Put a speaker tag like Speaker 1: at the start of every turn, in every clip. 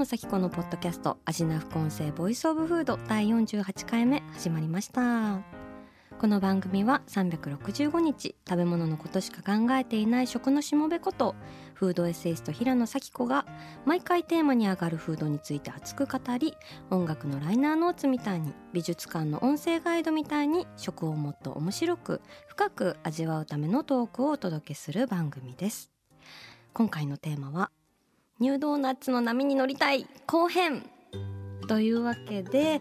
Speaker 1: 野紗季子のポッドキャスト味な副音声 Voice of Food 第48回目始まりました。この番組は365日食べ物のことしか考えていない食のしもべことフードエッセイスト平野紗季子が毎回テーマに上がるフードについて熱く語り音楽のライナーノーツみたいに美術館の音声ガイドみたいに食をもっと面白く深く味わうためのトークをお届けする番組です。今回のテーマはニュードーナツの波に乗りたい後編。というわけで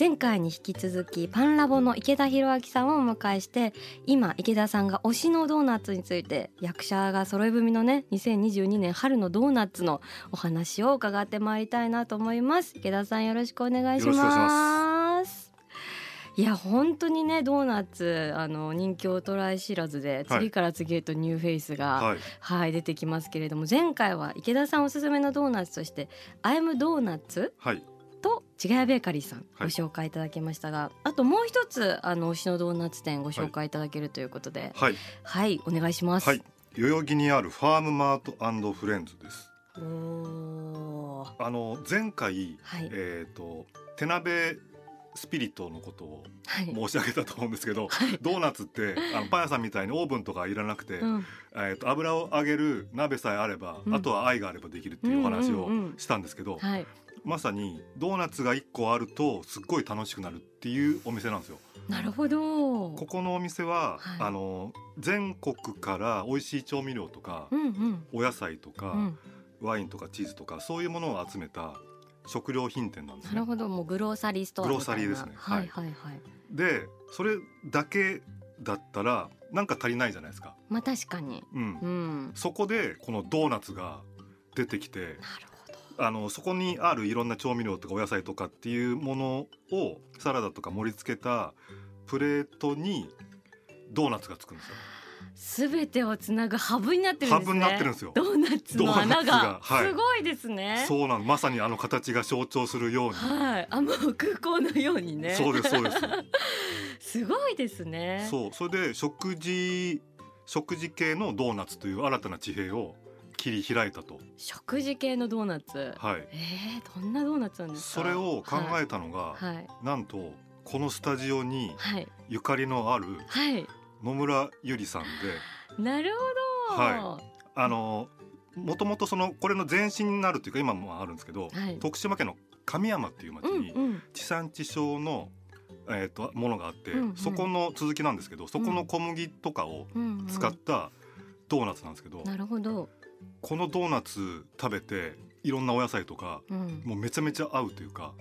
Speaker 1: 前回に引き続きパンラボの池田博明さんをお迎えして今池田さんが推しのドーナツについて役者が揃い踏みのね2022年春のドーナツのお話を伺ってまいりたいなと思います。池田さんよろしくお願いします。いや本当にねドーナツあの人気を衰え知らずで
Speaker 2: はい。
Speaker 1: 次から次へとニューフェイスが、
Speaker 2: はい、
Speaker 1: はい、出てきますけれども前回は池田さんおすすめのドーナツとして「 I'm donut
Speaker 2: はい、」
Speaker 1: と「ちがやベーカリー」さんご
Speaker 2: はい。
Speaker 1: 紹介いただきましたが、あともう一つあの推しのドーナツ店ご紹介いただけるということで
Speaker 2: はい、
Speaker 1: はい、お願いします。
Speaker 2: はい、代々木にあるファームマートフレンズです。
Speaker 1: おー。
Speaker 2: あの前回、
Speaker 1: はい。
Speaker 2: えっ、と手鍋スピリットのことを
Speaker 1: はい。
Speaker 2: 申し上げたと思うんですけど、
Speaker 1: はい。
Speaker 2: ドーナツってあのパン屋さんみたいにオーブンとかいらなくて、
Speaker 1: うん。
Speaker 2: えっ、と油を揚げる鍋さえあれば、
Speaker 1: うん。
Speaker 2: あとは愛があればできるっていうお話をしたんですけど、
Speaker 1: はい、
Speaker 2: まさにドーナツが一個あるとすっごい楽しくなるっていうお店なんですよ。
Speaker 1: なるほど。
Speaker 2: ここのお店は、
Speaker 1: はい。
Speaker 2: あの全国から美味しい調味料とか、
Speaker 1: うんうん。
Speaker 2: お野菜とか、
Speaker 1: うん、
Speaker 2: ワインとかチーズとかそういうものを集めた食料品店なんですね
Speaker 1: なる。ほどもうグローサリーストア
Speaker 2: グローサリーですね
Speaker 1: は
Speaker 2: はいい
Speaker 1: はいはい。
Speaker 2: でそれだけだったらなんか足りないじゃないですか。
Speaker 1: まあ確かに。
Speaker 2: うん
Speaker 1: うん。
Speaker 2: そこでこのドーナツが出てきて
Speaker 1: なるほど。
Speaker 2: あのそこにあるいろんな調味料とかお野菜とかっていうものをサラダとか盛り付けたプレートにドーナツがつくんですよ。
Speaker 1: すべてをつなぐハブになってるんですね。
Speaker 2: ハブになってるんですよ
Speaker 1: ドーナツの穴が
Speaker 2: がはい
Speaker 1: すごいですね。
Speaker 2: そうなんまさにあの形が象徴するように。
Speaker 1: はい、あもう空港のようにね。
Speaker 2: そうですそうです。
Speaker 1: すごいですね。
Speaker 2: そうそれで食事食事系のドーナツという新たな地平を切り開いたと。
Speaker 1: 食事系のドーナツ？
Speaker 2: はい。
Speaker 1: えー、どんなドーナツなんですか？
Speaker 2: それを考えたのが、
Speaker 1: はいはい
Speaker 2: なんとこのスタジオに
Speaker 1: はい
Speaker 2: ゆかりのある
Speaker 1: はい。
Speaker 2: 野村ゆりさんで、
Speaker 1: なるほど。
Speaker 2: はあのもともとそのこれの前身になるというか今もあるんですけど、
Speaker 1: はい
Speaker 2: 徳島県の神山っていう町
Speaker 1: うん
Speaker 2: に
Speaker 1: うん
Speaker 2: 地産地消のえー、とものがあって、
Speaker 1: うんうん
Speaker 2: そこの続きなんですけどそこの小麦とかを
Speaker 1: うんうん。
Speaker 2: 使ったドーナツなんですけど、
Speaker 1: なるほど。
Speaker 2: このドーナツ食べていろんなお野菜とか
Speaker 1: うん。
Speaker 2: もうめちゃめちゃ合うというか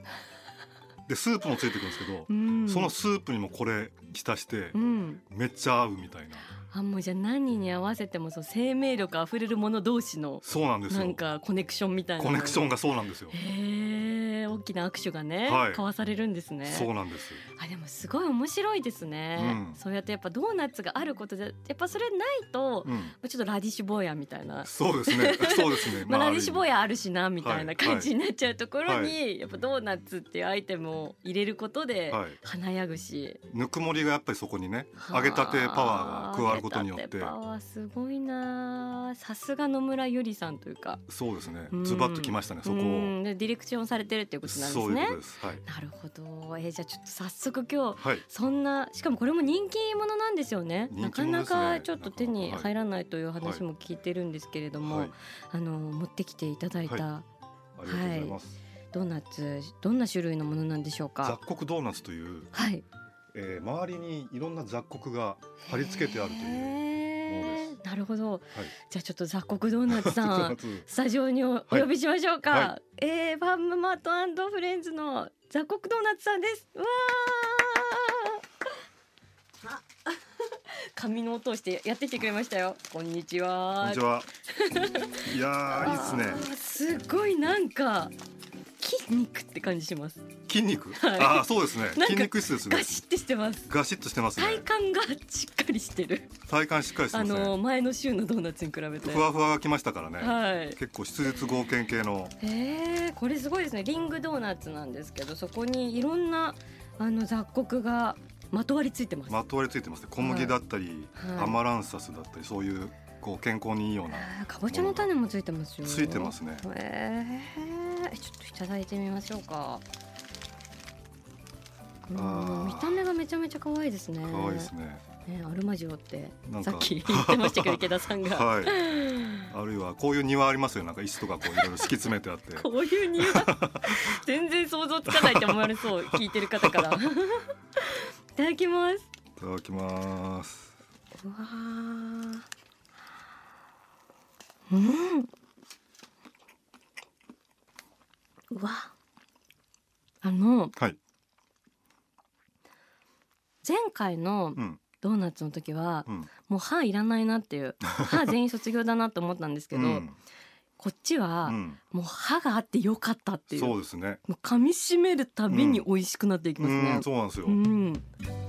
Speaker 2: でスープもついてくるんですけど、
Speaker 1: うん
Speaker 2: そのスープにもこれ浸して
Speaker 1: うん。
Speaker 2: めっちゃ合うみたいな
Speaker 1: あもうじゃあ何に合わせてもそう生命力あふれるもの同士の
Speaker 2: そうなんですよ。
Speaker 1: なんかコネクションみたいな。
Speaker 2: コネクション
Speaker 1: が
Speaker 2: がそうなんですよ。
Speaker 1: へえ大きな握手がね、
Speaker 2: はい。
Speaker 1: 交わされるんですね。
Speaker 2: そうなんです
Speaker 1: あでもすごい面白いですね、
Speaker 2: うん。
Speaker 1: そうやってやっぱドーナツがあることでやっぱそれないと、
Speaker 2: うん。
Speaker 1: ちょっとラディッシュ坊やみたいな。
Speaker 2: そうですね。そうですね。
Speaker 1: まあ、ラディッシュ坊
Speaker 2: や
Speaker 1: やあるしなみたいな
Speaker 2: はい
Speaker 1: 感じになっちゃうところに、
Speaker 2: は
Speaker 1: やっぱドーナツっていうアイテムを入れることで
Speaker 2: はい。
Speaker 1: 華やぐし、
Speaker 2: ぬくもりがやっぱりそこにね
Speaker 1: はあ。
Speaker 2: 揚げたてパワーが加わることによって。
Speaker 1: すごいなさすが野村ゆりさんというか。
Speaker 2: そうですね。
Speaker 1: うん。
Speaker 2: ズバッときましたねそこ
Speaker 1: う
Speaker 2: を
Speaker 1: ディレクションされてるっていうことなんですね。
Speaker 2: はい。
Speaker 1: なるほど。えーじゃあちょっと早速今日
Speaker 2: はい。
Speaker 1: そんなしかもこれも人気者なんですよね。なかなかちょっと手に入らないという話も聞いてるんですけれども、
Speaker 2: はい。
Speaker 1: あの持ってきていただいた、
Speaker 2: ありがとうございます。
Speaker 1: ドーナツどんな種類のものなんでしょう
Speaker 2: 雑
Speaker 1: か
Speaker 2: 穀ドーナツという
Speaker 1: はい
Speaker 2: えー周りにいろんな雑穀が貼り付けてあるというもの
Speaker 1: へ
Speaker 2: です。
Speaker 1: ー。なるほど。
Speaker 2: はい。
Speaker 1: じゃあちょっと雑穀ドーナツさん スタジオにお呼びしましょうか、
Speaker 2: は
Speaker 1: えー、ファームマートフレンズの雑穀ドーナツさんです。うわー。紙の音をしてやってきてくれましたよ。こんにちは。
Speaker 2: こんにちは。いやーいいですね。
Speaker 1: すごいなんか筋肉って感じします
Speaker 2: 筋肉？
Speaker 1: はい
Speaker 2: ああそうですね
Speaker 1: なん。か
Speaker 2: 筋肉質ですね
Speaker 1: ガ。シッてしてます
Speaker 2: ガシッとしてますね。
Speaker 1: 体幹がしっかりしてる
Speaker 2: 体幹しっかりして
Speaker 1: あ
Speaker 2: ますね。
Speaker 1: の前の週のドーナツに比べて
Speaker 2: ふわふわがきましたからね。
Speaker 1: はい
Speaker 2: 結構質実合憲系の。
Speaker 1: へえこれすごいですねリングドーナツなんですけどそこにいろんなあの雑穀がまとわりついてます、
Speaker 2: まとわりついてますね。小麦だったり、
Speaker 1: はい
Speaker 2: アマランサスだったり、そういうこう健康にいいような。
Speaker 1: かぼちゃの種もついてますよ
Speaker 2: ついてますね。
Speaker 1: えー、ちょっといただいてみましょうかうん見た目がめちゃめちゃ可愛いですね
Speaker 2: 可愛いですね。
Speaker 1: ねアルマジオってさっき 言ってましたけど池田さんが、
Speaker 2: はい。あるいはこういう庭ありますよ。なんか石とかこういろいろ敷き詰めてあって。
Speaker 1: こういう匂い 全然想像つかないって思われそう聞いてる方から いただきます
Speaker 2: いただきます。
Speaker 1: うわーうんうわあの
Speaker 2: はい。
Speaker 1: 前回の
Speaker 2: うん
Speaker 1: ドーナツの時は
Speaker 2: うん。
Speaker 1: もう歯いらないなっていう 歯全員卒業だなと思ったんですけど、
Speaker 2: うん
Speaker 1: こっちは
Speaker 2: うん。
Speaker 1: もう歯があってよかったっていう
Speaker 2: そうですね。
Speaker 1: もう噛み締めるたびに美味しくなっていきますね
Speaker 2: うん、。そうなんですよ。
Speaker 1: うん、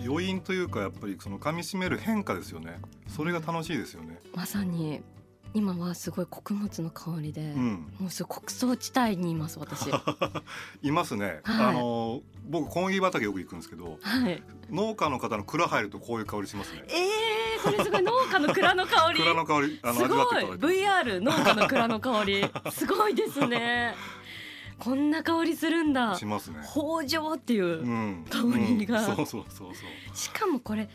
Speaker 2: 余韻というかやっぱりその噛み締める変化ですよねそれが楽しいですよね
Speaker 1: まさに今はすごい穀物の香りで、
Speaker 2: うん
Speaker 1: もうすごい穀倉地帯にいます私。は い
Speaker 2: ますね、
Speaker 1: はい
Speaker 2: あの僕小麦畑よく行くんですけど
Speaker 1: い。
Speaker 2: 農家の方の蔵入るとこういう香りしますね
Speaker 1: ええー、これすごい農家の蔵の香り。
Speaker 2: 蔵の香りあの
Speaker 1: すごい VR 農家の蔵の香りすごいですね。こんな香りするんだ。
Speaker 2: しますね
Speaker 1: 北条っていう。
Speaker 2: うん
Speaker 1: 香りが
Speaker 2: うんそうそうそうそう
Speaker 1: しかもこれ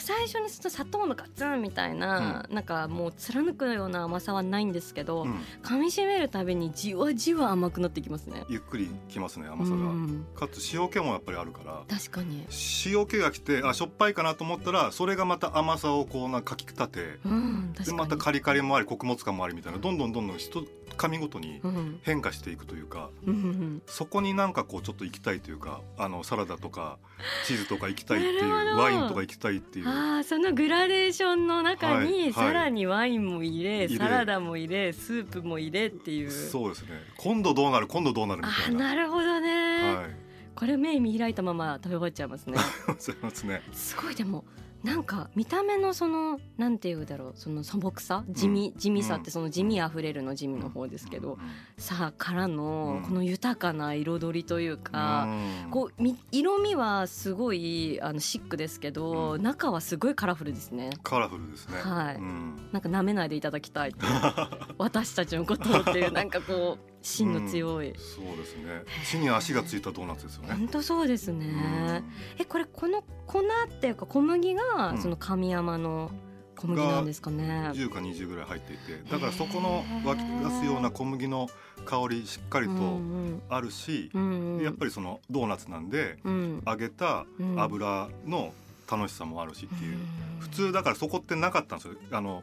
Speaker 1: 最初にすると砂糖のガツンみたいな、なんかもう貫くような甘さはないんですけど、
Speaker 2: うん。
Speaker 1: 噛み締めるたびにじわじわ甘くなってきますね。
Speaker 2: ゆっくりきますね甘さが。
Speaker 1: うん。
Speaker 2: かつ塩気もやっぱりあるから。
Speaker 1: 確かに。
Speaker 2: 塩気がきてあしょっぱいかなと思ったらそれがまた甘さをこうなんかかき立て
Speaker 1: うん。
Speaker 2: でまたカリカリもあり穀物感もありみたいなどんどんどんどん一噛みごとに
Speaker 1: うん、
Speaker 2: 変化していくというか
Speaker 1: うん。うん
Speaker 2: そこになんかこうちょっと行きたいというかあのサラダとかチーズとか行きたいっていうワインとか行きたいっていう
Speaker 1: ああそのグラデーションの中にさらにワインも入れ、サラダも入れスープも入れっていう。
Speaker 2: そうですね。今度どうなる今度どうなるみ
Speaker 1: あ
Speaker 2: たいな。
Speaker 1: ーなるほどね、
Speaker 2: はい。
Speaker 1: これ目見開いたまま食べ終わっちゃいますね。
Speaker 2: すいますね。
Speaker 1: すごいでもなんか見た目のそのなんていうんだろうその素朴さ地味、地味さってその地味あふれるの地味の方ですけど、さあからの
Speaker 2: うん。
Speaker 1: この豊かな彩りという
Speaker 2: う
Speaker 1: か、
Speaker 2: ん。
Speaker 1: こうみ色味はすごいあのシックですけど、
Speaker 2: うん。
Speaker 1: 中はすごいカラフルですね。
Speaker 2: カラフルですね。
Speaker 1: はい。
Speaker 2: うん。
Speaker 1: なんか舐めないでいただきたい 私たちのことをっていうなんかこう芯の強い、
Speaker 2: そうですね。地に足がついたドーナツですよね。
Speaker 1: 本当そうですね、えこれこの粉っていうか小麦が
Speaker 2: うん。
Speaker 1: その神山の小麦なんですか
Speaker 2: うん
Speaker 1: ね、
Speaker 2: 10か20ぐらい入っていてだからそこの湧き出すような小麦の香りしっかり
Speaker 1: うん
Speaker 2: とあるし
Speaker 1: うんうん。うん
Speaker 2: やっぱりそのドーナツなんで
Speaker 1: うん。
Speaker 2: 揚げた
Speaker 1: うん。
Speaker 2: 油の楽しさもあるしっていう
Speaker 1: うん
Speaker 2: 普通だからそこってなかったんですよあの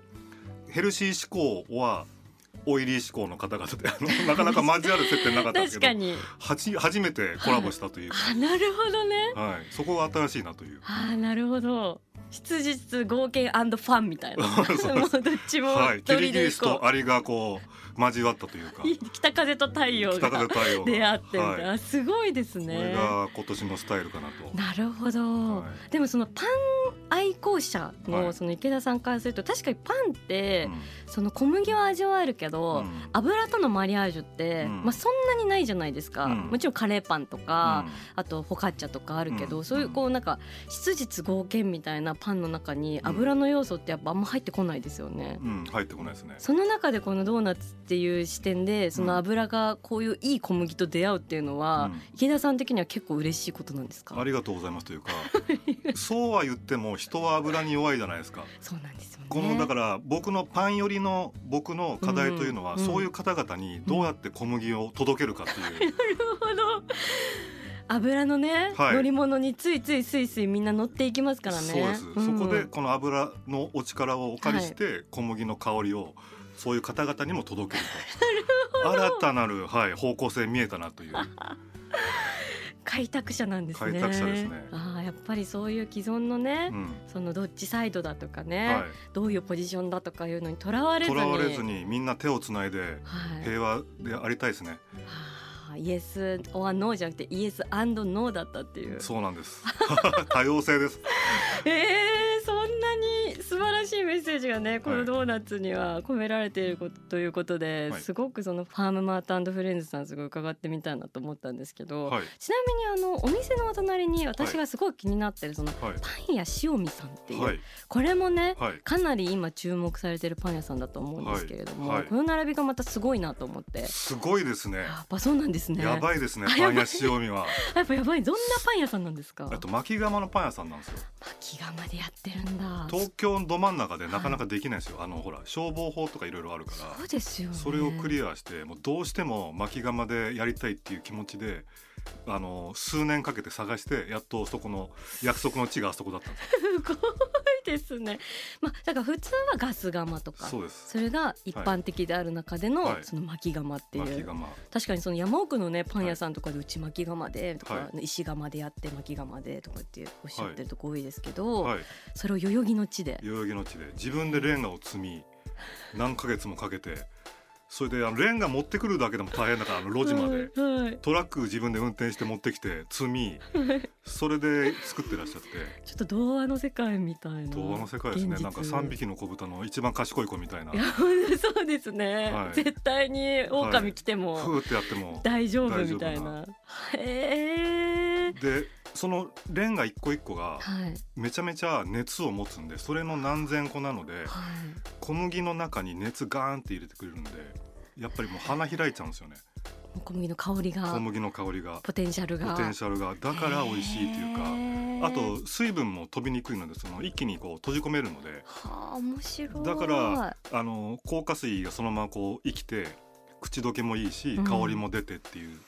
Speaker 2: ヘルシー志向はオイリー志向の方々であのなかなか交わる接点なかったんですけど
Speaker 1: 確かに。
Speaker 2: はち初めてコラボしたという。か、
Speaker 1: あなるほどね。
Speaker 2: はい、そこが新しいなという。
Speaker 1: あなるほど。質実合計ファンみたいな。もうどっちも
Speaker 2: はい、キリギリス
Speaker 1: と
Speaker 2: アリがこう交わったというか。
Speaker 1: う北風と太陽
Speaker 2: 北風
Speaker 1: が
Speaker 2: 太陽が。
Speaker 1: 出会ってみた。
Speaker 2: はい、
Speaker 1: すごいです
Speaker 2: これ
Speaker 1: ね
Speaker 2: が今年のスタイルかなと。
Speaker 1: なるほど、
Speaker 2: は
Speaker 1: でもそのパン愛好者
Speaker 2: はい。
Speaker 1: のその池田さんからすると確かにパンって
Speaker 2: うん。
Speaker 1: その小麦は味わえるけど、
Speaker 2: うん。
Speaker 1: 油とのマリアージュって、
Speaker 2: うん。
Speaker 1: まあ、そんなにないじゃないですか、
Speaker 2: うん。
Speaker 1: もちろんカレーパンとか、
Speaker 2: うん。
Speaker 1: あとフォカッチャとかあるけど、
Speaker 2: うん。
Speaker 1: そういうこうなんか質実合憲みたいなパンの中に油の要素ってやっぱあんま入ってこないですよね。
Speaker 2: うん、入ってこないですね。
Speaker 1: その中でこのドーナツっていう視点でその油がこういういい小麦と出会うっていうのは、
Speaker 2: うん。
Speaker 1: 池田さん的には結構嬉しいことなんですか？
Speaker 2: ありがとうございますというか そうは言っても人は油に弱いじゃないですか。
Speaker 1: そうなんですよね。
Speaker 2: このだから僕のパン寄りの僕の課題というのは、
Speaker 1: うん
Speaker 2: そういう方々にどうやって小麦を届けるかっていう、
Speaker 1: なるほど。油のね、
Speaker 2: はい。
Speaker 1: 乗り物についついスイスイみんな乗っていきますからね。
Speaker 2: そうです、
Speaker 1: ん
Speaker 2: そこでこの油のお力をお借りして小麦の香りをそういう方々にも届けると。新たなる、はい、方向性見えたなという。
Speaker 1: 開拓者なんですね。
Speaker 2: 開拓者ですね。
Speaker 1: あああやっぱりそういう既存のね、
Speaker 2: うん。
Speaker 1: そのどっちサイドだとかね、
Speaker 2: は
Speaker 1: どういうポジションだとかいうのにとらわれ
Speaker 2: い、
Speaker 1: ずに。
Speaker 2: とらわれずにみんな手をつないで
Speaker 1: はい、
Speaker 2: 平和でありたいですね、
Speaker 1: はあイエス・オア・ノーじゃなくてイエス・アンド・ノーだったっていう。
Speaker 2: そうなんです。多様性です。
Speaker 1: えー、メッセージがねこのドーナツには込められていることということで、
Speaker 2: はい。
Speaker 1: すごくそのファームマートフレンズさんすごい伺ってみたいなと思ったんですけど、
Speaker 2: はい。
Speaker 1: ちなみにあのお店のお隣に私がすごい気になってるその
Speaker 2: はい。
Speaker 1: パン屋塩見さんっていう、
Speaker 2: はい。
Speaker 1: これもね
Speaker 2: はい。
Speaker 1: かなり今注目されてるパン屋さんだと思うんですけれども、この並びがまたすごいなと思って。
Speaker 2: すごいですね。
Speaker 1: やっぱそうなんですね。
Speaker 2: やばいですね
Speaker 1: あ
Speaker 2: パン屋塩見は。
Speaker 1: やっぱやばい。どんなパン屋さんなんですか？
Speaker 2: あと巻き釜のパン屋さんなんですよ。
Speaker 1: 巻き釜でやってるんだ。
Speaker 2: 東京のど真ん中でなかなかできないんですよ。あのほら消防法とかいろいろあるから
Speaker 1: そうですよね。
Speaker 2: それをクリアしてもうどうしても巻き釜でやりたいっていう気持ちであの数年かけて探してやっとそこの約束の地があそこだったんです
Speaker 1: いですね。まあだから普通はガス釜とか
Speaker 2: そ
Speaker 1: れが一般的である中での、
Speaker 2: はい。
Speaker 1: その巻き釜っていう、確かにその山奥のねパン屋さんとかで内巻き釜でとか、
Speaker 2: は
Speaker 1: 石窯でやって巻き釜でとかっておっしゃってるとこ多いですけど、
Speaker 2: はい。
Speaker 1: それを代々木の地で。
Speaker 2: 代々木の地で。自分でレンガを積み何ヶ月もかけてそれであのレンガ持ってくるだけでも大変だからあの路地まで。
Speaker 1: はいはい。
Speaker 2: トラック自分で運転して持ってきて積み。それで作ってらっしゃって。
Speaker 1: ちょっと童話の世界みたいな。
Speaker 2: 童話の世界ですね。なんか3匹の子豚の一番賢い子みたいな。
Speaker 1: そうですね、
Speaker 2: はい。
Speaker 1: 絶対に狼来ても
Speaker 2: ふーってやっても
Speaker 1: 大丈夫みたいな。
Speaker 2: な。
Speaker 1: へえ
Speaker 2: でそのレンガ一個一個が
Speaker 1: はい。
Speaker 2: めちゃめちゃ熱を持つんでそれの何千個なので
Speaker 1: はい。
Speaker 2: 小麦の中に熱ガーンって入れてくれるんでやっぱりもう花開いちゃうんですよね。
Speaker 1: 小麦の香りが。
Speaker 2: 小麦の香りが。
Speaker 1: ポテンシャルが。
Speaker 2: ポテンシャルが。だから美味しいっていうか。
Speaker 1: か
Speaker 2: あと水分も飛びにくいのでその一気にこう閉じ込めるので。
Speaker 1: はあ面白い。
Speaker 2: だからあの硬化水がそのままこう生きて口どけもいいし
Speaker 1: うん。
Speaker 2: 香りも出てっていう、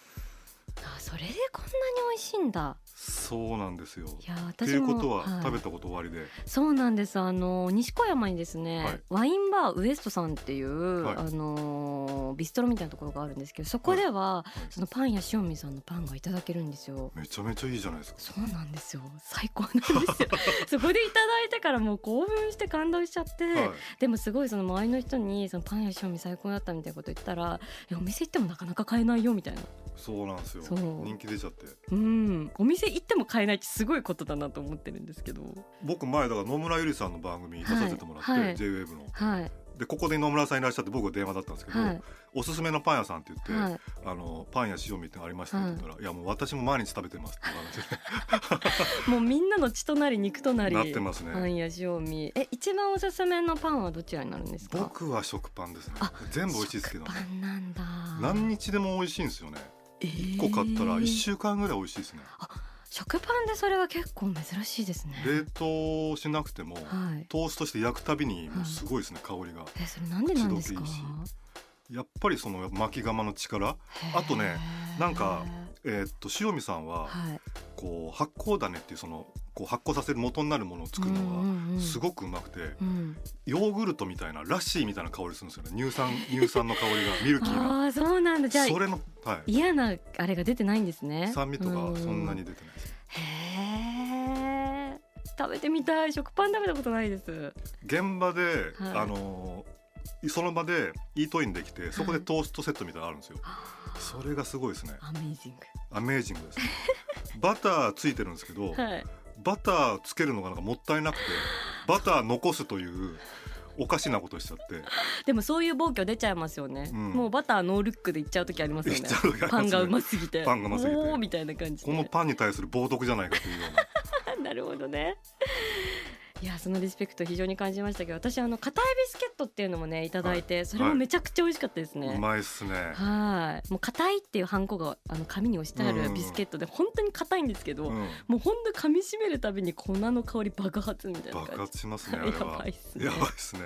Speaker 1: あそれでこんなに美味しいんだ。
Speaker 2: そうなんですよ。
Speaker 1: いや私も
Speaker 2: いうことは、
Speaker 1: い。
Speaker 2: 食べたこと終わりで、
Speaker 1: そうなんです。あの西小山にですね、
Speaker 2: はい。
Speaker 1: ワインバーウエストさんっていう、
Speaker 2: はい。
Speaker 1: あのビストロみたいなところがあるんですけどそこでは、そのパン屋塩見さんのパンがいただけるんですよ。
Speaker 2: めちゃめちゃいいじゃないですか。
Speaker 1: そうなんですよ。最高なんですよ。そこでいただいてからもう興奮して感動しちゃって、
Speaker 2: はい、
Speaker 1: でもすごいその周りの人にそのパン屋塩見最高だったみたいなこと言ったらえお店行ってもなかなか買えないよみたいな。
Speaker 2: そうなんですよ
Speaker 1: そう。
Speaker 2: 人気出ちゃって。
Speaker 1: うん。お店行っても買えないってすごいことだなと思ってるんですけど。
Speaker 2: 僕前だから野村ゆりさんの番組に出させてもらって、
Speaker 1: はい。はい。
Speaker 2: J-WAVE の。
Speaker 1: はい。
Speaker 2: でここで野村さんいらっしゃって僕は電話だったんですけど、
Speaker 1: はい。
Speaker 2: おすすめのパン屋さんって言って、
Speaker 1: はい。
Speaker 2: あのパン屋塩見ってのありましたって言ったら、い、やもう私も毎日食べてますって話
Speaker 1: もうみんなの血となり。肉となり
Speaker 2: なってますね。
Speaker 1: パンや塩味え一番おすすめのパンはどちらになるんですか？
Speaker 2: 僕は食パンですね。
Speaker 1: あ
Speaker 2: 全部美味しいですけど
Speaker 1: 食
Speaker 2: ね
Speaker 1: パンなんだ。
Speaker 2: 何日でも美味しいんですよね1個買ったら1週間ぐらい美味しいですね、
Speaker 1: 食パンでそれは結構珍しいですね。
Speaker 2: 冷凍しなくても
Speaker 1: はい。
Speaker 2: トーストして焼くたびにもうすごいですね、香りが。
Speaker 1: えそれなんでなんですか
Speaker 2: やっぱりその巻き釜の力。あとねなんかえーっと塩見さんは
Speaker 1: はい。
Speaker 2: こう発酵種っていうそのこう発酵させる元になるものを作るのがすごくうまくて、
Speaker 1: うん。
Speaker 2: ヨーグルトみたいなラッシーみたいな香りするんですよね。乳酸 乳酸の香りがミルキーな。
Speaker 1: ああそうなんだ。じゃあ
Speaker 2: それの、はい、
Speaker 1: 嫌なあれが出てないんですね。
Speaker 2: 酸味とか
Speaker 1: う
Speaker 2: そんなに出てないです。
Speaker 1: へえ食べてみたい。食パン食べたことないです。
Speaker 2: 現場で、
Speaker 1: はい。
Speaker 2: あのーその場でイートインできてそこでトーストセットみたいなのあるんですよ、それがすごいですね。
Speaker 1: アメージン
Speaker 2: アメージングです。ね バターついてるんですけど、
Speaker 1: グはい。
Speaker 2: バターつけるのがなんかもったいなくて バター残すというおかしなことしちゃって。
Speaker 1: でもそういう暴挙出ちゃいますよね、
Speaker 2: うん。
Speaker 1: もうバターノールックでいっちゃう時ありますよね。
Speaker 2: ね。
Speaker 1: パンがうますぎて。
Speaker 2: パンがうますぎて。
Speaker 1: みたいな感じで。
Speaker 2: このパンに対する冒涜じゃないかというような。
Speaker 1: なるほどねいやそのリスペクト非常に感じましたけど私あの硬いビスケットっていうのもねいただいて、それもめちゃくちゃ美味しかったですね、
Speaker 2: うまいっすね。
Speaker 1: はい。もう硬いっていうハンコがあの紙に押してあるビスケットで本当に硬いんですけど、
Speaker 2: うん、
Speaker 1: もう本当噛み締めるたびに粉の香り爆発みたいな
Speaker 2: 爆
Speaker 1: 感じ。
Speaker 2: 発しますね
Speaker 1: や
Speaker 2: は。
Speaker 1: ばいっすね。
Speaker 2: やばいっすね。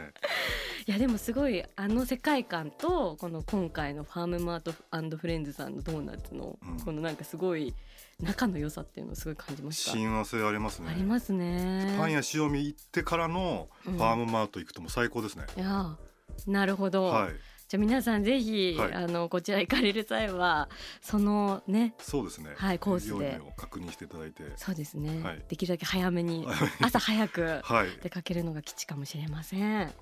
Speaker 1: いやでもすごいあの世界観とこの今回のファームマートフレンズさんのドーナツの
Speaker 2: うん。
Speaker 1: このなんかすごい仲の良さっていうのをすごい感じました、
Speaker 2: 親和性ありますね。
Speaker 1: ありますね。
Speaker 2: パンや塩味行ってからの
Speaker 1: うん。
Speaker 2: ファームマート行くともう最高ですね、
Speaker 1: いやなるほど、
Speaker 2: はい。
Speaker 1: じゃあ皆さんぜひ、
Speaker 2: はい。
Speaker 1: あのこちら行かれる際はそのね
Speaker 2: そうですね。
Speaker 1: はいコースで。
Speaker 2: 確認していただいて。
Speaker 1: そうですね、
Speaker 2: はい。
Speaker 1: できるだけ早めに朝早く
Speaker 2: はい。
Speaker 1: 出かけるのが基地かもしれません。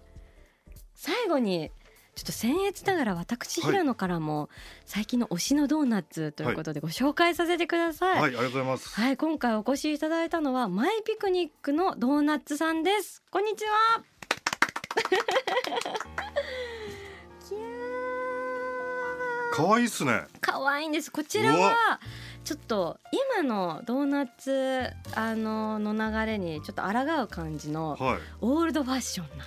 Speaker 1: 最後にちょっと僭越ながら私
Speaker 2: はい
Speaker 1: 平野からも最近の推しのドーナツということでご紹介させてください、
Speaker 2: はい、ありがとうございます。
Speaker 1: はい、今回お越しいただいたのはマイピクニックのドーナツさんです。こんにちは。
Speaker 2: 可愛いっすね。
Speaker 1: ー可愛いんです。こちらはちょっと今のドーナツあのの流れにちょっと抗う感じの
Speaker 2: はい。
Speaker 1: オールドファッションな。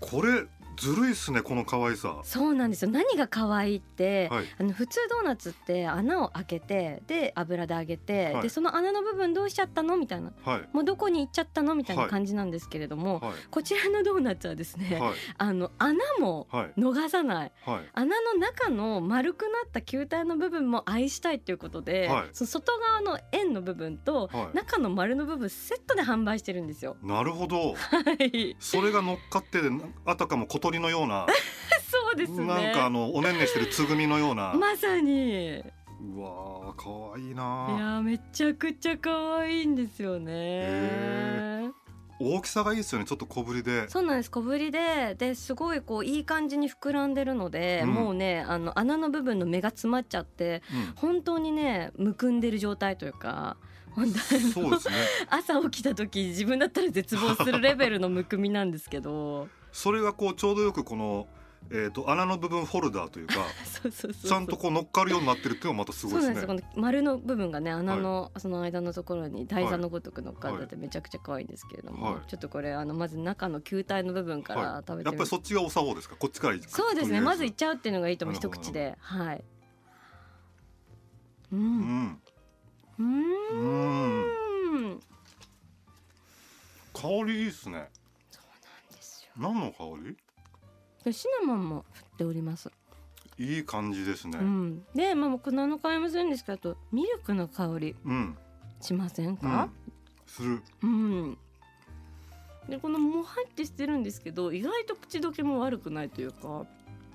Speaker 2: これずるいっすね、この可愛さ。
Speaker 1: そうなんですよ。何が可愛いって。
Speaker 2: はい。
Speaker 1: あの普通ドーナツって穴を開けてで油で揚げて、
Speaker 2: はい
Speaker 1: でその穴の部分どうしちゃったのみたいな
Speaker 2: はい。
Speaker 1: もうどこに行っちゃったのみたいな感じなんですけれども、
Speaker 2: はい。
Speaker 1: こちらのドーナツはですね、
Speaker 2: はい。
Speaker 1: あの穴も
Speaker 2: はい。
Speaker 1: 逃さない
Speaker 2: はい。
Speaker 1: 穴の中の丸くなった球体の部分も愛したいということで、
Speaker 2: はい
Speaker 1: その外側の円の部分と
Speaker 2: はい
Speaker 1: 中の丸の部分セットで販売してるんですよ。
Speaker 2: なるほど。
Speaker 1: はい、
Speaker 2: それが乗っかってあたかも小鳥のような、
Speaker 1: そうですね。
Speaker 2: なんかあのおねんねしてるつぐみのような。
Speaker 1: まさに。いう
Speaker 2: わー可愛い
Speaker 1: や
Speaker 2: な。
Speaker 1: ーめちゃくちゃ可愛いんですよね
Speaker 2: へ。大きさがいいですよね。ちょっと小ぶりで。
Speaker 1: そうなんです小ぶりでですごいこういい感じに膨らんでるので、
Speaker 2: うん
Speaker 1: もうねあの穴の部分の目が詰まっちゃって
Speaker 2: うん。
Speaker 1: 本当にねむくんでる状態というか本当に
Speaker 2: そうですね。
Speaker 1: 朝起きた時自分だったら絶望するレベルのむくみなんですけど
Speaker 2: それがこうちょうどよくこの、えー、と穴の部分フォルダーというか
Speaker 1: そうそうそう
Speaker 2: ちゃんとこう乗っかるようになってるっていうのがまたすごいですね。
Speaker 1: そうなんですよ。この丸の部分がね穴の、その間のところに台座のごとく乗っかっててめちゃくちゃ可愛いんですけれども、
Speaker 2: はい。
Speaker 1: ちょっとこれあのまず中の球体の部分から
Speaker 2: はい。
Speaker 1: 食べてみ
Speaker 2: やっぱりそっちがおさおですか？こっちから
Speaker 1: そうですね。まずいっ
Speaker 2: と
Speaker 1: ちゃうっていうのがいいと思う。一口で。はい。うん。うーん。
Speaker 2: うん。うん香りいいですね何の香
Speaker 1: でシナモンも振っております、
Speaker 2: りいい感じですね。
Speaker 1: うん、でまあ僕何の香りもするんですけどミルクの香り
Speaker 2: うん、
Speaker 1: しません
Speaker 2: うん。
Speaker 1: か、
Speaker 2: する。
Speaker 1: うん。でこのもはってしてるんですけど意外と口どけも悪くないというか。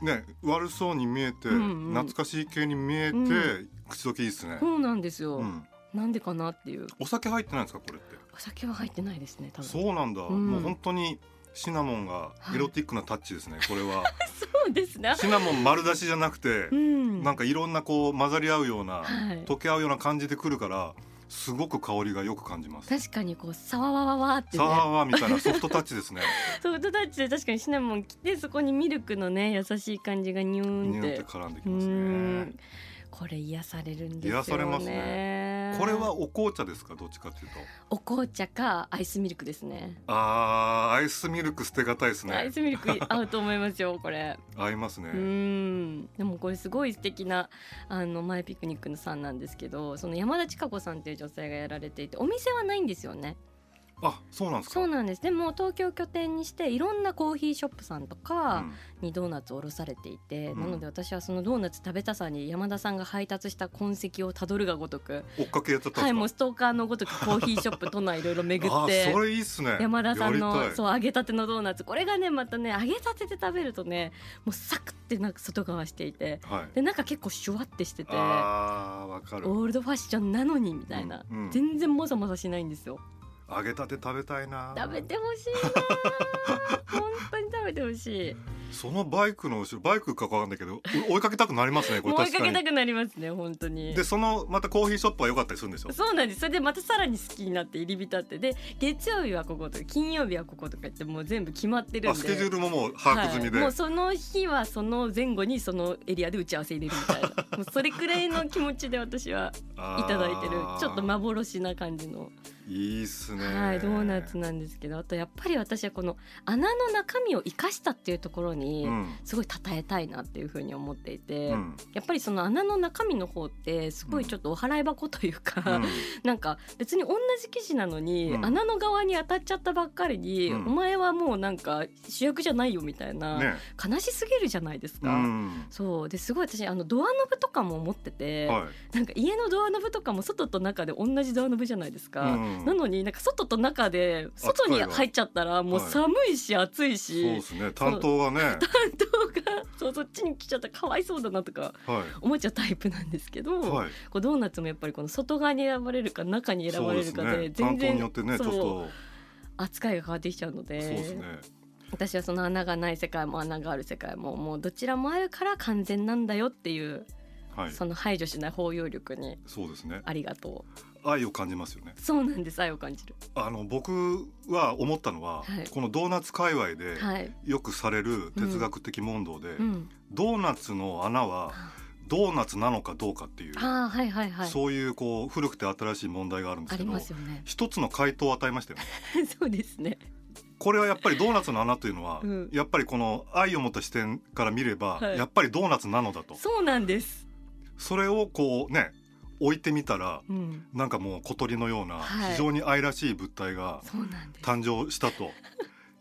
Speaker 2: ね悪そうに見えて、
Speaker 1: うんうん。
Speaker 2: 懐かしい系に見えて、
Speaker 1: うん。
Speaker 2: 口どけいいですね、
Speaker 1: そうなんですよ、
Speaker 2: うん、
Speaker 1: なんでかなっていう。
Speaker 2: お酒入ってないんですかこれって？
Speaker 1: お酒は入ってないですね多分。
Speaker 2: そうなんだ、
Speaker 1: うん。
Speaker 2: もう本当にシナモンがエロティックなタッチですね、これは。
Speaker 1: そうですね
Speaker 2: シナモン丸出しじゃなくて
Speaker 1: う、ん。
Speaker 2: なんかいろんなこう混ざり合うような、
Speaker 1: はい。
Speaker 2: 溶け合うような感じでくるからすごく香りがよく感じます。
Speaker 1: 確かにこうサワワワワってね。
Speaker 2: サワーみたいな ソフトタッチですね。
Speaker 1: ソフトタッチで確かにシナモン切ってそこにミルクのね優しい感じがニューンっ
Speaker 2: て。て絡んでき
Speaker 1: う
Speaker 2: ますね。
Speaker 1: ん。これ癒されるんですよね。
Speaker 2: 癒されますね。これはお紅茶ですか？どっちかっていうと。
Speaker 1: お紅茶かアイスミルクですね。
Speaker 2: あーアイスミルク捨てがたいですね。
Speaker 1: アイスミルク 合うと思いますよこれ。
Speaker 2: 合いますね。
Speaker 1: うん。でもこれすごい素敵なあのマイピクニックのさんなんですけどその山田千佳子さんっていう女性がやられていてお店はないんですよね
Speaker 2: あそうなんですか？
Speaker 1: そうなんですでも東京拠点にしていろんなコーヒーショップさんとか
Speaker 2: うん
Speaker 1: にドーナツを卸されていて、
Speaker 2: うん
Speaker 1: なので私はそのドーナツ食べたさに山田さんが配達した痕跡をたどるがごとく
Speaker 2: 追っかけやったん
Speaker 1: はいもうストーカーのごとくコーヒーショップ都内いろいろ
Speaker 2: か。
Speaker 1: 巡って
Speaker 2: それいいっすね。
Speaker 1: 山田さんのそう揚げたてのドーナツこれがねまたね揚げたてで食べるとねもうサクってなんか外側していて
Speaker 2: はい。
Speaker 1: で中結構シュワってしてて
Speaker 2: あーわかる。
Speaker 1: オールドファッションなのにみたいな、
Speaker 2: うんうん
Speaker 1: 全然もさもさしないんですよ
Speaker 2: 揚げたて食べたいな。
Speaker 1: 食べてほしいな 本当に食べてほしい
Speaker 2: そのバイクの後ろバイクかわかんないけど追いかけたくなりますねこれ
Speaker 1: 追い
Speaker 2: 確か
Speaker 1: けたくなりますね本当に。
Speaker 2: でそのまたコーヒーショップは良かったりするんでしょ？
Speaker 1: そうなんです。それでまたさらに好きになって入り浸ってで月曜日はこことか金曜日はこことか言ってもう全部決まってるんで。
Speaker 2: あスケジュールももう把握済みで、
Speaker 1: はい、もうその日はその前後にそのエリアで打ち合わせ入れるみたいな。もうそれくらいの気持ちで私はいただいてる。ちょっと幻な感じの、
Speaker 2: いいっすね。
Speaker 1: はい、ドーナツなんですけどあとやっぱり私はこの穴の中身を生かしたっていうところに
Speaker 2: うん。
Speaker 1: すごい称えたいなっていうふうに思っていて、
Speaker 2: うん。
Speaker 1: やっぱりその穴の中身の方ってすごいちょっとお払い箱というか、
Speaker 2: うん。
Speaker 1: なんか別に同じ生地なのに、
Speaker 2: うん。
Speaker 1: 穴の側に当たっちゃったばっかりに、
Speaker 2: うん。
Speaker 1: お前はもうなんか主役じゃないよみたいな、
Speaker 2: ね。
Speaker 1: 悲しすぎるじゃないです
Speaker 2: う
Speaker 1: か。
Speaker 2: ん。
Speaker 1: そう。ですごい私あのドアノブとかも持ってて、
Speaker 2: はい。
Speaker 1: なんか家のドアノブとかも外と中で同じドアノブじゃないですか、
Speaker 2: うん。
Speaker 1: なのになんか外と中で外に入っちゃったらもう寒いし暑い
Speaker 2: そう
Speaker 1: し
Speaker 2: ですね。担当がねね
Speaker 1: 担当がそうそっちに来ちゃった。らかわいそうだなとか
Speaker 2: は
Speaker 1: 思っちゃうタイプなんですけど、
Speaker 2: いはい。
Speaker 1: こうドーナツもやっぱりこの外側に選ばれるか中に選ばれるかで全然
Speaker 2: よってねちょっ
Speaker 1: そう
Speaker 2: と。
Speaker 1: 扱いが変わってきちゃうので
Speaker 2: そうですね。
Speaker 1: 私はその穴がない世界も穴がある世界ももうどちらもあるから完全なんだよっていう、
Speaker 2: はい。
Speaker 1: その排除しない包容力に
Speaker 2: そうですね。
Speaker 1: ありがと
Speaker 2: 愛を感じますよね。
Speaker 1: うそうなんです。愛を感じる。
Speaker 2: あの僕は思ったのは、
Speaker 1: はい。
Speaker 2: このドーナツ界隈で
Speaker 1: はい、
Speaker 2: よくされる哲学的問答で、
Speaker 1: うん、
Speaker 2: ドーナツの穴はドーナツなのかどうかっていう、
Speaker 1: ああはいはいはい。
Speaker 2: そういうこう古くて新しい問題があるんですけど
Speaker 1: ね。
Speaker 2: 一つの回答を与えましたよね。
Speaker 1: そうですね。
Speaker 2: これはやっぱりドーナツの穴というのは、
Speaker 1: うん。
Speaker 2: やっぱりこの愛を持った視点から見れば、
Speaker 1: はい。
Speaker 2: やっぱりドーナツなのだと。
Speaker 1: そうなんです。
Speaker 2: それをこうね置いてみたら
Speaker 1: うん。
Speaker 2: なんかもう小鳥のような
Speaker 1: はい。
Speaker 2: 非常に愛らしい物体が誕生したと、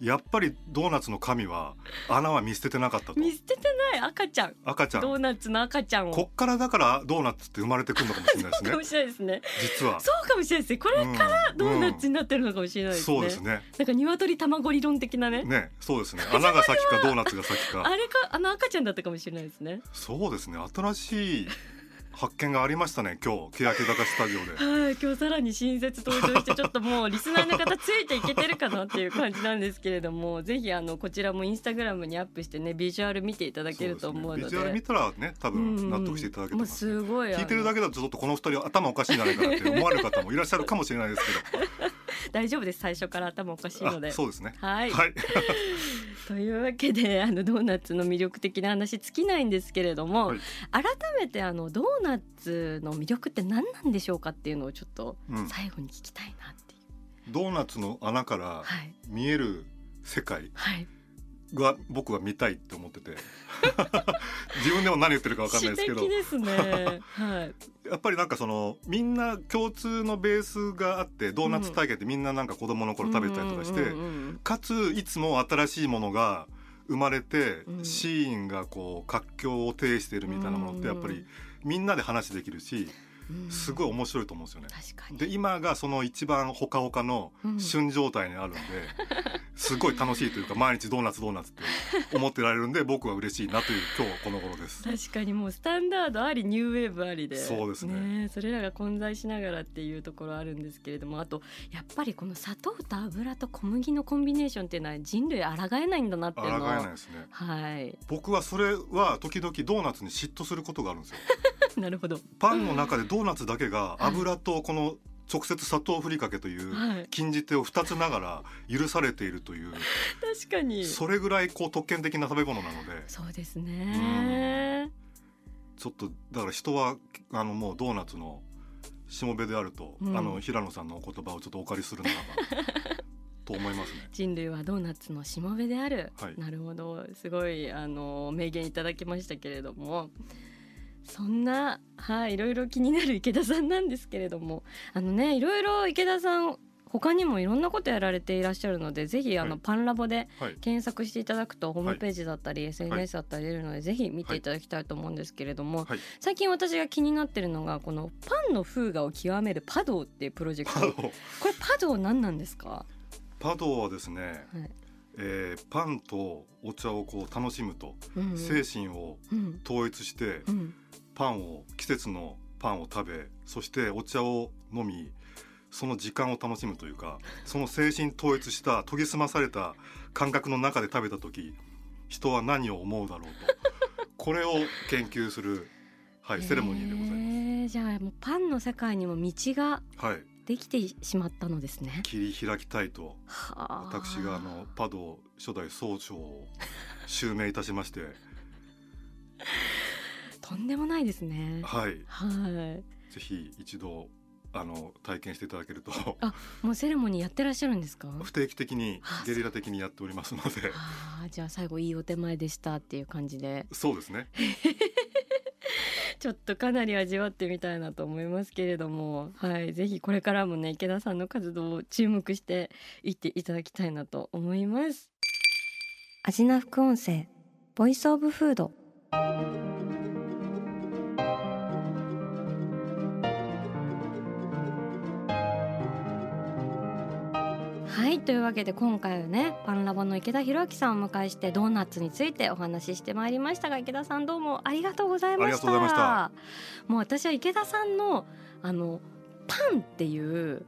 Speaker 2: やっぱりドーナツの神は穴は見捨ててなかったと。
Speaker 1: 見捨ててない。赤ちゃん。
Speaker 2: 赤ちゃん。
Speaker 1: ドーナツの赤ちゃんを。
Speaker 2: こっからだからドーナツって生まれてくるのかもしれないですね。
Speaker 1: かもしれないですね。
Speaker 2: 実は。
Speaker 1: そうかもしれないですね。これからドーナツ
Speaker 2: うん
Speaker 1: になってるのかもしれないですね、
Speaker 2: そうですね。
Speaker 1: なんか鶏卵理論的なね。
Speaker 2: ねそうですね。穴が先かドーナツが先か。
Speaker 1: あれかあの赤ちゃんだったかもしれないですね。
Speaker 2: そうですね。新しい発見がありましたね今日欅坂スタジオで。
Speaker 1: はい今日さらに新設登場してちょっともうリスナーの方ついていけてるかなっていう感じなんですけれども ぜひあのこちらもインスタグラムにアップしてねビジュアル見ていただけると思うので。
Speaker 2: ねビジュアル見たらね多分納得していただけて
Speaker 1: もう
Speaker 2: ます、
Speaker 1: すごい
Speaker 2: 聞いてるだ
Speaker 1: け
Speaker 2: けだとちょっとこの二人頭おかしいんじゃないかなって思われる方もいらっしゃるかもしれないです
Speaker 1: 大丈夫です。最初から頭おかしい
Speaker 2: けど
Speaker 1: ので。
Speaker 2: あそうですね。
Speaker 1: はい、
Speaker 2: はい
Speaker 1: というわけで あのドーナツの魅力的な話尽きないんですけれども、
Speaker 2: はい。
Speaker 1: 改めてあのドーナツの魅力って何なんでしょうかっていうのをちょっと
Speaker 2: うん。
Speaker 1: 最後に聞きたいなっていう、
Speaker 2: ドーナツの穴から
Speaker 1: はい。
Speaker 2: 見える世界。
Speaker 1: はい
Speaker 2: が僕は見たいって思ってて。自分でも何言ってるか分かんないですけど。
Speaker 1: ね。はい。
Speaker 2: やっぱりなんかそのみんな共通のベースがあってドーナツ体験ってみんななんか子供の頃食べたりとかして、
Speaker 1: うん
Speaker 2: かついつも新しいものが生まれて、
Speaker 1: うん。
Speaker 2: シーンがこう活況を呈しているみたいなものってやっぱりみんなで話できるし
Speaker 1: うん
Speaker 2: すごい面白いと思うんですよね。
Speaker 1: 確かに
Speaker 2: で今がその一番ほかほかの
Speaker 1: うん
Speaker 2: 旬状態にあるんで、すごい楽しいというか毎日ドーナツドーナツって思ってられるんで僕は嬉しいなという今日この頃です。
Speaker 1: 確かにもうスタンダードありニューウェーブありで
Speaker 2: そうですね
Speaker 1: それらが混在しながらっていうところあるんですけれどもあとやっぱりこの砂糖と油と小麦のコンビネーションっていうのは人類抗えないんだなっていうのを
Speaker 2: 抗えないですね。
Speaker 1: はい
Speaker 2: 僕はそれは時々ドーナツに嫉妬することがあるんですよ。
Speaker 1: なるほど
Speaker 2: パンの中でドーナツだけが油とこの直接砂糖ふりかけという
Speaker 1: はい。
Speaker 2: 禁じ手を2つながら許されているという
Speaker 1: 確かに。
Speaker 2: それぐらいこう特権的な食べ物なので。
Speaker 1: そうですね。
Speaker 2: ちょっとだから人はあのもうドーナツのしもべであると、
Speaker 1: うん。
Speaker 2: あの平野さんのお言葉をちょっとお借りするならばと思いますね。
Speaker 1: 人類はドーナツのしもべである、
Speaker 2: はい。
Speaker 1: なるほど。すごいあの名言いただきましたけれどもそんなはいいろいろ気になる池田さんなんですけれども。あのねいろいろ池田さん他にもいろんなことやられていらっしゃるのでぜひあの、
Speaker 2: はい。
Speaker 1: パンラボで
Speaker 2: はい、
Speaker 1: 検索していただくとホームページだったり、SNS だったり出るので、ぜひ見ていただきたいと思うんですけれども、
Speaker 2: はい、
Speaker 1: 最近私が気になってるのがこのパンの風画を極めるパドーっていうプロジェクト。これパドー何なんですか、
Speaker 2: パドはですね、
Speaker 1: はい。
Speaker 2: えーパンとお茶をこう楽しむと、
Speaker 1: うんうん。
Speaker 2: 精神を
Speaker 1: うん。
Speaker 2: 統一して、
Speaker 1: うん
Speaker 2: パンを季節のパンを食べそしてお茶を飲みその時間を楽しむというか その精神統一した研ぎ澄まされた感覚の中で食べた時人は何を思うだろうと これを研究する、はい、セレモニーでございま
Speaker 1: へーじゃあもうパンの世界にも道が
Speaker 2: す。はい、
Speaker 1: できてしまったのですね。
Speaker 2: 切り開きたいと
Speaker 1: はあ
Speaker 2: 私があのパド初代総長を襲名いたしまして
Speaker 1: とんでもないですね。
Speaker 2: はい。
Speaker 1: はい。
Speaker 2: ぜひ一度あの体験していただけると。
Speaker 1: もうセレモニーやってらっしゃるんですか？
Speaker 2: 不定期的に
Speaker 1: あ
Speaker 2: ゲリラ的にやっておりますので。
Speaker 1: ああじゃあ最後いいお手前でしたっていう感じで。
Speaker 2: そうですね。
Speaker 1: ちょっとかなり味わってみたいなと思いますけれども。はい。ぜひこれからもね池田さんの活動を注目していっていただきたいなと思います。味な副音声ボイスオブフードというわけで今回はねパンラボの池田博明さんをお迎えしてドーナツについてお話ししてまいりましたが池田さんどうもありがとうございました。もう私は池田さんのあのパンっていう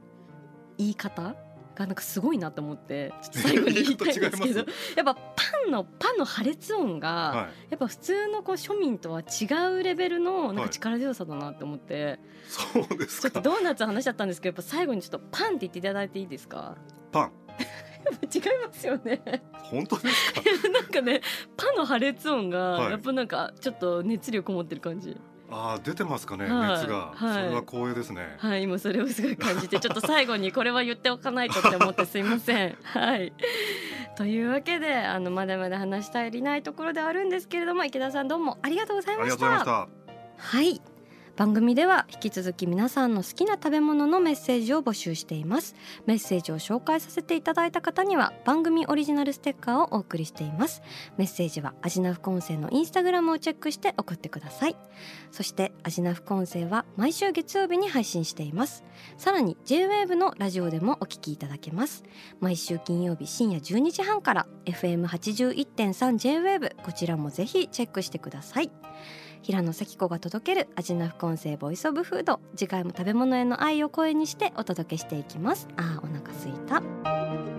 Speaker 1: 言い方がなんかすごいなと思って ちょっと最後に言いたいんですけどやっぱパンのパンの破裂音が、やっぱ普通のこう庶民とは違うレベルのなんか力強さだなって思って、
Speaker 2: そうです
Speaker 1: ちょっとドーナツ話しちゃったんですけどやっぱ最後にちょっとパンって言っていただいていいですか？
Speaker 2: パン
Speaker 1: 違いますよね。
Speaker 2: 本当ですか？
Speaker 1: なんかねパンの破裂音がやっぱなんかちょっと熱量こもってる感じ、
Speaker 2: ああ出てますかね、はい、熱が、はい、それは光栄ですね。
Speaker 1: はい今それをすごい感じてちょっと最後にこれは言っておかないとって思ってすいません。はい。というわけであのまだまだ話したりないところではあるんですけれども池田さんどうもありがとうございました。はい番組では引き続き皆さんの好きな食べ物のメッセージを募集しています。メッセージを紹介させていただいた方には番組オリジナルステッカーをお送りしています。メッセージはアジナ副音声のインスタグラムをチェックして送ってください。そしてアジナ副音声は毎週月曜日に配信しています。さらに J-WAVE のラジオでもお聞きいただけます。毎週金曜日深夜12時半から FM81.3 J-WAVE こちらもぜひチェックしてください。平野咲子が届ける味の副音声ボイスオブフード。次回も食べ物への愛を声にしてお届けしていきます。あーお腹すいた。